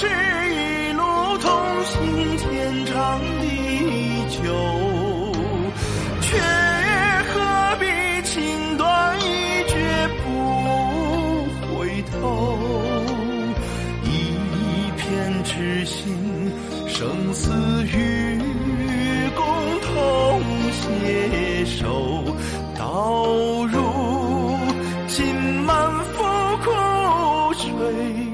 是一路同行天长地久却何必情断意绝不回头一片痴心生死与共同携手到如今满腹苦水